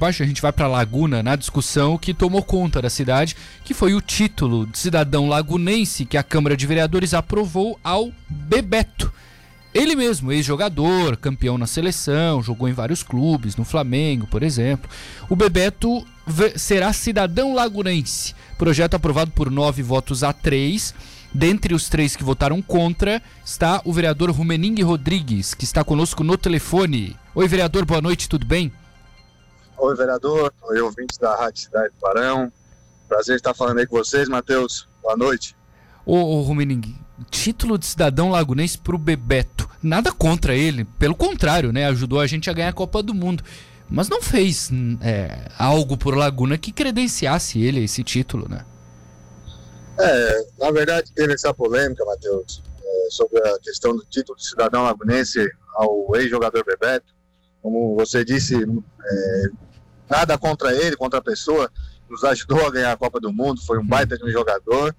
Baixo, a gente vai para Laguna na discussão que tomou conta da cidade, que foi o título de cidadão lagunense que a Câmara de Vereadores aprovou ao Bebeto. Ele mesmo, ex-jogador, campeão na seleção, jogou em vários clubes, no Flamengo, por exemplo. O Bebeto será cidadão lagunense. Projeto aprovado por nove votos a três. Dentre os três que votaram contra está o vereador Rumening Rodrigues, que está conosco no telefone. Oi, vereador, boa noite, tudo bem? Oi, vereador. Oi, ouvintes da Rádio Cidade do Barão. Prazer estar falando aí com vocês, Matheus. Boa noite. Ô, ô Rumening, título de cidadão lagunense pro Bebeto. Nada contra ele, pelo contrário, né? Ajudou a gente a ganhar a Copa do Mundo. Mas não fez é, algo por Laguna que credenciasse ele a esse título, né? É, na verdade teve essa polêmica, Matheus, é, sobre a questão do título de cidadão lagunense ao ex-jogador Bebeto. Como você disse, é, nada contra ele, contra a pessoa, nos ajudou a ganhar a Copa do Mundo, foi um baita de um jogador,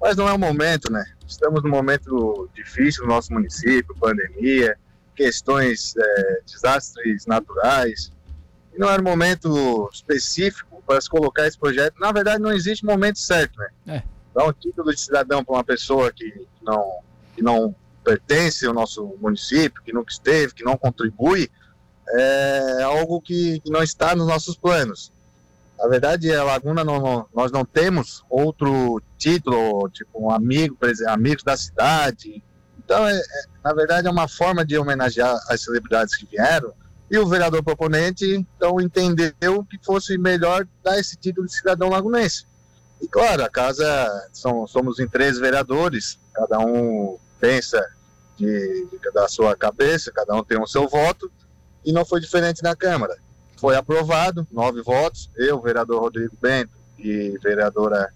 mas não é o momento, né? Estamos num momento difícil no nosso município, pandemia, questões, é, desastres naturais, e não era um momento específico para se colocar esse projeto. Na verdade, não existe momento certo, né? É. Dar um título de cidadão para uma pessoa que não, que não pertence ao nosso município, que nunca esteve, que não contribui, é algo que, não está nos nossos planos. Na verdade, a Laguna não, não, nós não temos outro título, tipo um amigo, amigos da cidade. Então, é, é, na verdade, é uma forma de homenagear as celebridades que vieram. E o vereador proponente, então, entendeu que fosse melhor dar esse título de cidadão lagunense. E claro, a casa, são, somos em três vereadores, cada um pensa de, de, da sua cabeça, cada um tem o seu voto e não foi diferente na Câmara. Foi aprovado, nove votos, eu, vereador Rodrigo Bento e vereadora,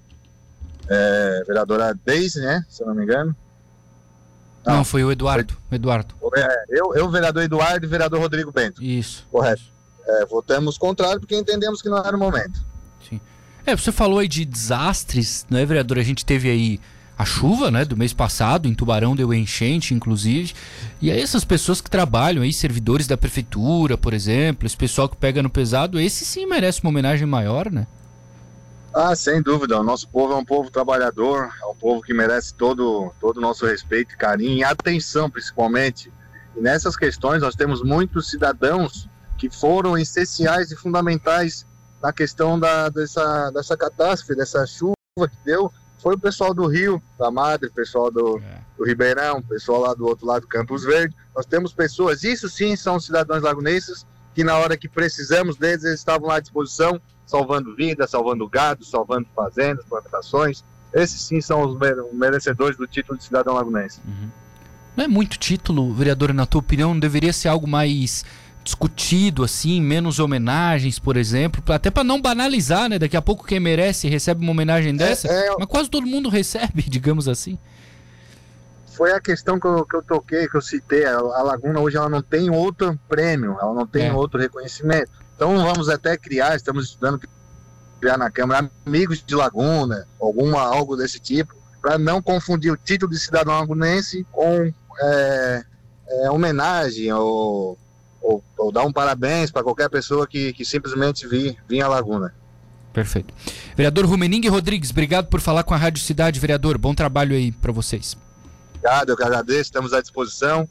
é, vereadora Deise, né, se eu não me engano. Não, não foi o Eduardo, foi, Eduardo. É, eu, eu, vereador Eduardo e vereador Rodrigo Bento. Isso. Correto. É, votamos contrário porque entendemos que não era o momento. Sim. É, você falou aí de desastres, não é, vereador? A gente teve aí a chuva, né, do mês passado, em Tubarão deu enchente, inclusive. E aí essas pessoas que trabalham aí, servidores da prefeitura, por exemplo, esse pessoal que pega no pesado, esse sim merece uma homenagem maior, né? Ah, sem dúvida. O nosso povo é um povo trabalhador, é um povo que merece todo todo o nosso respeito, carinho e atenção, principalmente. E nessas questões nós temos muitos cidadãos que foram essenciais e fundamentais na questão da, dessa, dessa catástrofe, dessa chuva que deu, foi o pessoal do Rio, da Madre, o pessoal do, é. do Ribeirão, o pessoal lá do outro lado do Campos Verde. Nós temos pessoas, isso sim são cidadãos lagunenses, que na hora que precisamos deles, eles estavam lá à disposição, salvando vidas, salvando gado, salvando fazendas, plantações. Esses sim são os merecedores do título de cidadão lagunense. Uhum. Não é muito título, vereador, na tua opinião, não deveria ser algo mais discutido assim, menos homenagens, por exemplo, até para não banalizar, né? Daqui a pouco quem merece recebe uma homenagem é, dessa, é, é... mas quase todo mundo recebe, digamos assim. Foi a questão que eu, que eu toquei, que eu citei. A, a Laguna hoje ela não tem outro prêmio, ela não tem é. outro reconhecimento. Então vamos até criar, estamos estudando criar na Câmara amigos de Laguna, alguma algo desse tipo, para não confundir o título de cidadão lagunense com é, é, homenagem ou ou, dar um parabéns para qualquer pessoa que, que simplesmente vi, vinha à Laguna. Perfeito. Vereador Rumening Rodrigues, obrigado por falar com a Rádio Cidade, vereador. Bom trabalho aí para vocês. Obrigado, eu que agradeço, estamos à disposição.